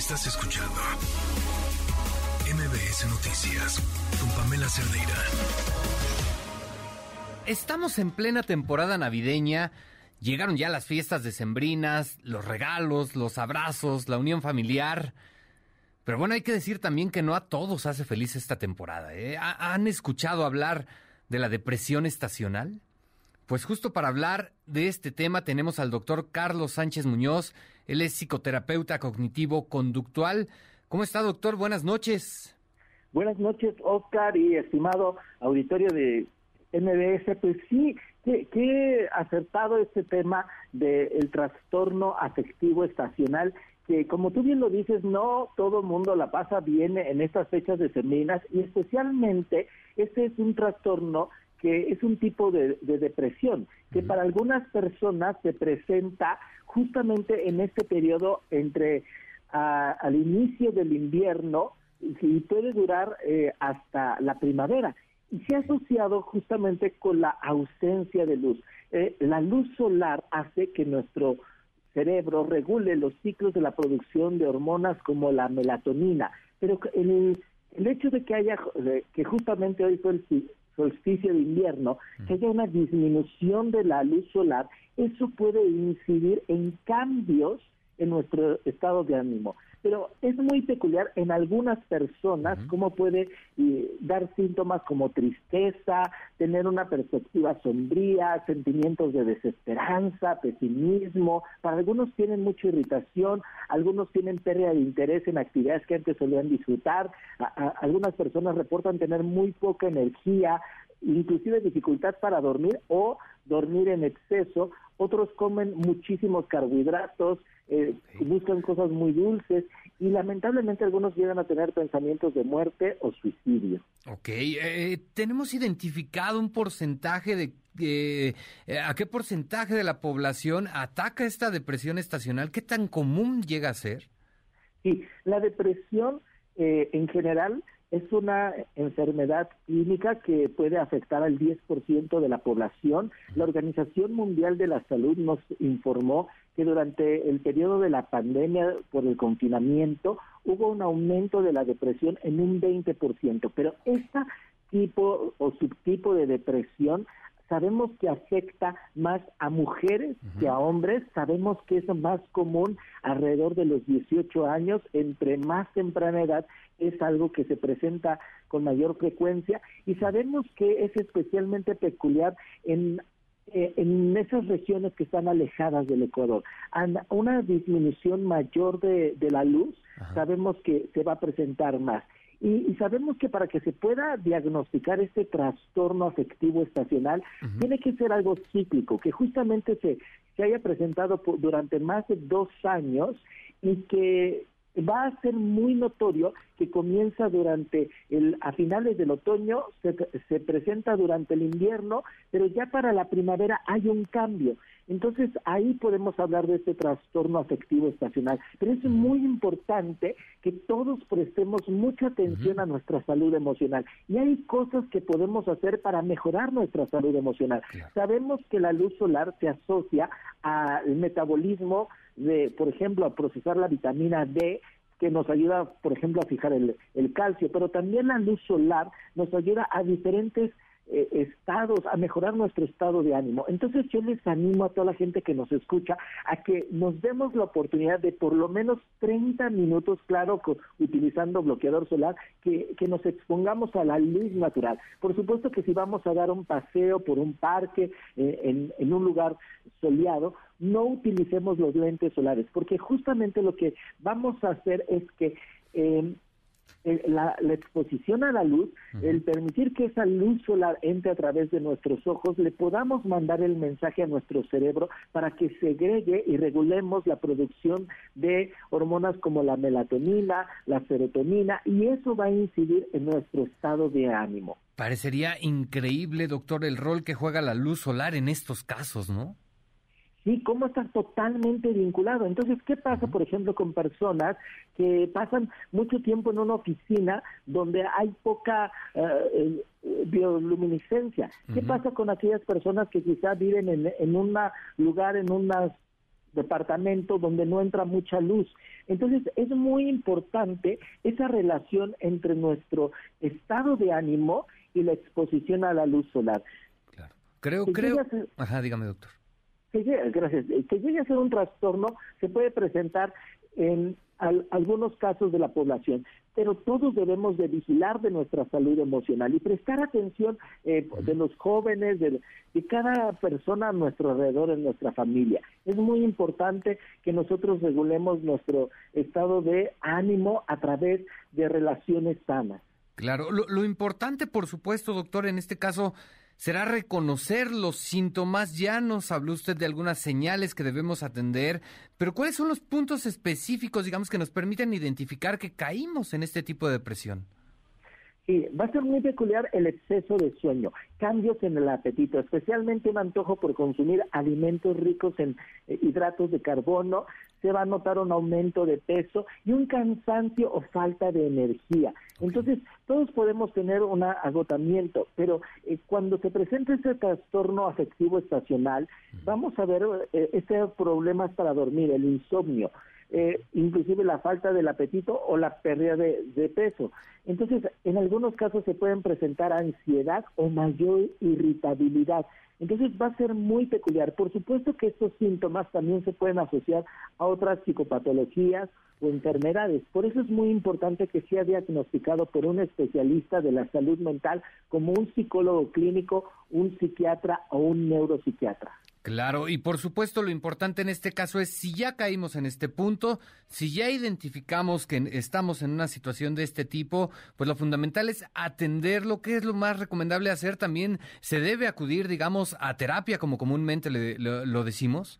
Estás escuchando MBS Noticias con Pamela Cerdeira. Estamos en plena temporada navideña. Llegaron ya las fiestas decembrinas, los regalos, los abrazos, la unión familiar. Pero bueno, hay que decir también que no a todos hace feliz esta temporada. ¿eh? ¿Han escuchado hablar de la depresión estacional? Pues justo para hablar de este tema tenemos al doctor Carlos Sánchez Muñoz. Él es psicoterapeuta cognitivo-conductual. ¿Cómo está, doctor? Buenas noches. Buenas noches, Oscar y estimado auditorio de MBS. Pues sí, qué, acertado este tema del trastorno afectivo estacional que como tú bien lo dices, no todo mundo la pasa bien en estas fechas de semanas y especialmente este es un trastorno que es un tipo de, depresión que para algunas personas se presenta justamente en este periodo entre al inicio del invierno y puede durar eh, hasta la primavera y se ha asociado justamente con la ausencia de luz. Eh, la luz solar hace que nuestro cerebro regule los ciclos de la producción de hormonas como la melatonina, pero el, el hecho de que haya, que justamente hoy fue el solsticio de invierno, que haya una disminución de la luz solar, eso puede incidir en cambios en nuestro estado de ánimo pero es muy peculiar en algunas personas cómo puede eh, dar síntomas como tristeza, tener una perspectiva sombría, sentimientos de desesperanza, pesimismo, para algunos tienen mucha irritación, algunos tienen pérdida de interés en actividades que antes solían disfrutar, algunas personas reportan tener muy poca energía, inclusive dificultad para dormir o dormir en exceso, otros comen muchísimos carbohidratos, eh, buscan cosas muy dulces y lamentablemente algunos llegan a tener pensamientos de muerte o suicidio. Ok, eh, ¿tenemos identificado un porcentaje de eh, a qué porcentaje de la población ataca esta depresión estacional? ¿Qué tan común llega a ser? Sí, la depresión en general es una enfermedad clínica que puede afectar al 10% de la población. La Organización Mundial de la Salud nos informó que durante el periodo de la pandemia por el confinamiento hubo un aumento de la depresión en un 20%, pero este tipo o subtipo de depresión sabemos que afecta más a mujeres que a hombres, sabemos que es más común alrededor de los 18 años, entre más temprana edad es algo que se presenta con mayor frecuencia y sabemos que es especialmente peculiar en eh, en esas regiones que están alejadas del Ecuador, una disminución mayor de, la luz, sabemos que se va a presentar más. Y, sabemos que para que se pueda diagnosticar este trastorno afectivo estacional, tiene que ser algo cíclico, que justamente se, se haya presentado durante más de dos años y que va a ser muy notorio que comienza durante el a finales del otoño se, se presenta durante el invierno pero ya para la primavera hay un cambio entonces ahí podemos hablar de este trastorno afectivo estacional. Pero es muy importante que todos prestemos mucha atención a nuestra salud emocional. Y hay cosas que podemos hacer para mejorar nuestra salud emocional. Sabemos que la luz solar se asocia al metabolismo de, por ejemplo, a procesar la vitamina D, que nos ayuda, por ejemplo, a fijar el, el calcio, pero también la luz solar nos ayuda a diferentes eh, estados, a mejorar nuestro estado de ánimo. Entonces yo les animo a toda la gente que nos escucha a que nos demos la oportunidad de por lo menos 30 minutos, claro, utilizando bloqueador solar, que, que nos expongamos a la luz natural. Por supuesto que si vamos a dar un paseo por un parque, eh, en, en un lugar soleado, no utilicemos los lentes solares, porque justamente lo que vamos a hacer es que eh, eh, la, exposición a la luz, el permitir que esa luz solar entre a través de nuestros ojos, le podamos mandar el mensaje a nuestro cerebro para que segregue y regulemos la producción de hormonas como la melatonina, la serotonina, y eso va a incidir en nuestro estado de ánimo. Parecería increíble, doctor, el rol que juega la luz solar en estos casos, ¿no? ¿Sí? ¿Cómo está totalmente vinculado? Entonces, ¿qué pasa, por ejemplo, con personas que pasan mucho tiempo en una oficina donde hay poca eh, eh, bioluminiscencia? ¿Qué pasa con aquellas personas que quizás viven en, en un lugar, en unas departamento donde no entra mucha luz. Entonces es muy importante esa relación entre nuestro estado de ánimo y la exposición a la luz solar. Claro. Creo, creo. Ajá, dígame, doctor. Que gracias. Que llegue a ser un trastorno se puede presentar en algunos casos de la población, pero todos debemos de vigilar de nuestra salud emocional y prestar atención eh, de los jóvenes, de, de, cada persona a nuestro alrededor, en nuestra familia. Es muy importante que nosotros regulemos nuestro estado de ánimo a través de relaciones sanas. Claro, lo, lo importante, por supuesto, doctor, en este caso será reconocer los síntomas. Ya nos habló usted de algunas señales que debemos atender, pero ¿cuáles son los puntos específicos, digamos, que nos permiten identificar que caímos en este tipo de depresión? Sí, va a ser muy peculiar el exceso de sueño, cambios en el apetito, especialmente un antojo por consumir alimentos ricos en eh, hidratos de carbono, se va a notar un aumento de peso y un cansancio o falta de energía. Entonces, todos podemos tener un agotamiento, pero eh, cuando se presenta ese trastorno afectivo estacional, vamos a ver eh, este problemas para dormir, el insomnio. Eh, inclusive la falta del apetito o la pérdida de, de, peso. Entonces, en algunos casos se pueden presentar ansiedad o mayor irritabilidad. Entonces va a ser muy peculiar. Por supuesto que estos síntomas también se pueden asociar a otras psicopatologías o enfermedades. Por eso es muy importante que sea diagnosticado por un especialista de la salud mental como un psicólogo clínico, un psiquiatra o un neuropsiquiatra. Claro, y por supuesto lo importante en este caso es si ya caímos en este punto, si ya identificamos que estamos en una situación de este tipo, pues lo fundamental es atenderlo, que es lo más recomendable hacer también, se debe acudir, digamos, a terapia como comúnmente lo decimos.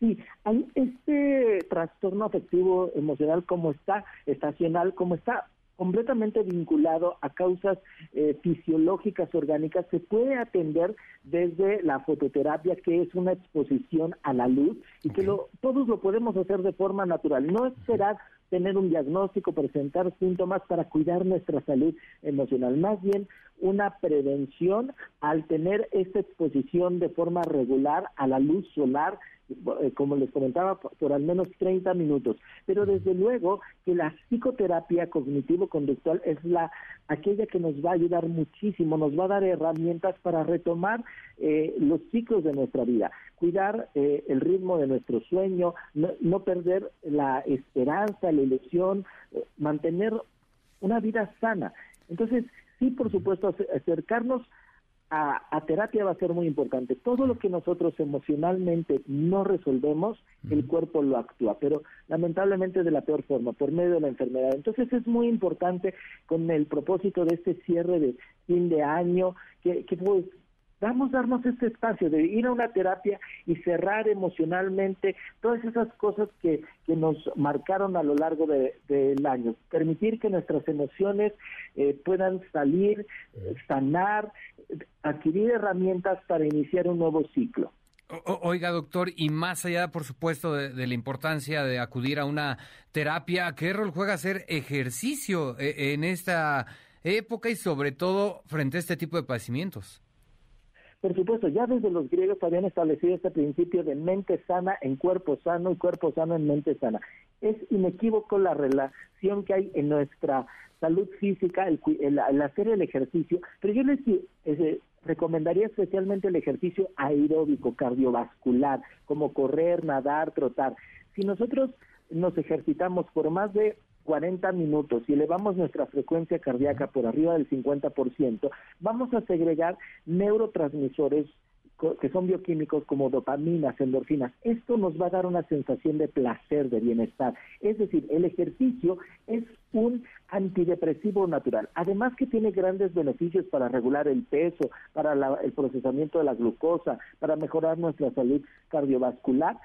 Sí, hay este trastorno afectivo emocional como está, estacional como está, completamente vinculado a causas eh, fisiológicas orgánicas, se puede atender desde la fototerapia, que es una exposición a la luz, y que lo, todos lo podemos hacer de forma natural. No esperar tener un diagnóstico, presentar síntomas para cuidar nuestra salud emocional, más bien una prevención al tener esta exposición de forma regular a la luz solar, como les comentaba, por, al menos 30 minutos. Pero desde luego que la psicoterapia cognitivo-conductual es la aquella que nos va a ayudar muchísimo, nos va a dar herramientas para retomar eh, los ciclos de nuestra vida, cuidar eh, el ritmo de nuestro sueño, no, no perder la esperanza, la ilusión, mantener una vida sana. Entonces, sí, por supuesto, acercarnos a, terapia va a ser muy importante. Todo lo que nosotros emocionalmente no resolvemos, el cuerpo lo actúa, pero lamentablemente de la peor forma, por medio de la enfermedad. Entonces es muy importante con el propósito de este cierre de fin de año, que, que pues, Vamos a darnos este espacio de ir a una terapia y cerrar emocionalmente todas esas cosas que, que nos marcaron a lo largo del año. Permitir que nuestras emociones eh, puedan salir, sanar, adquirir herramientas para iniciar un nuevo ciclo. oiga, doctor, y más allá, por supuesto, de, la importancia de acudir a una terapia, ¿qué rol juega hacer ejercicio eh, en esta época y sobre todo frente a este tipo de padecimientos? Por supuesto, ya desde los griegos habían establecido este principio de mente sana en cuerpo sano y cuerpo sano en mente sana. Es inequívoco la relación que hay en nuestra salud física, el, hacer el ejercicio, pero yo les eh, recomendaría especialmente el ejercicio aeróbico, cardiovascular, como correr, nadar, trotar. Si nosotros nos ejercitamos por más de 40 minutos y elevamos nuestra frecuencia cardíaca por arriba del 50%, vamos a segregar neurotransmisores que son bioquímicos como dopaminas, endorfinas. Esto nos va a dar una sensación de placer, de bienestar. Es decir, el ejercicio es un antidepresivo natural. Además que tiene grandes beneficios para regular el peso, para el procesamiento de la glucosa, para mejorar nuestra salud cardiovascular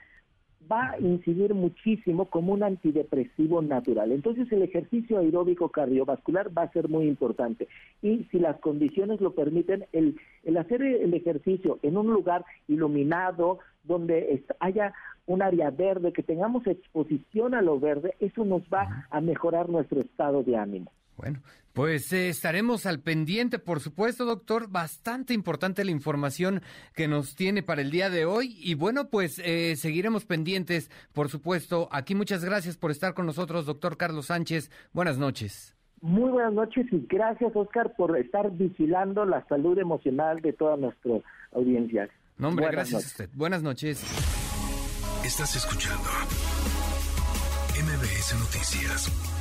va a incidir muchísimo como un antidepresivo natural. Entonces el ejercicio aeróbico cardiovascular va a ser muy importante. Y si las condiciones lo permiten, el, el hacer el ejercicio en un lugar iluminado, donde haya un área verde, que tengamos exposición a lo verde, eso nos va a mejorar nuestro estado de ánimo. Bueno, pues eh, estaremos al pendiente, por supuesto, doctor. Bastante importante la información que nos tiene para el día de hoy. Y bueno, pues eh, seguiremos pendientes, por supuesto. Aquí muchas gracias por estar con nosotros, doctor Carlos Sánchez. Buenas noches. Muy buenas noches y gracias, Oscar, por estar vigilando la salud emocional de toda nuestra audiencia. No, hombre, gracias a usted. Buenas noches. Estás escuchando MBS Noticias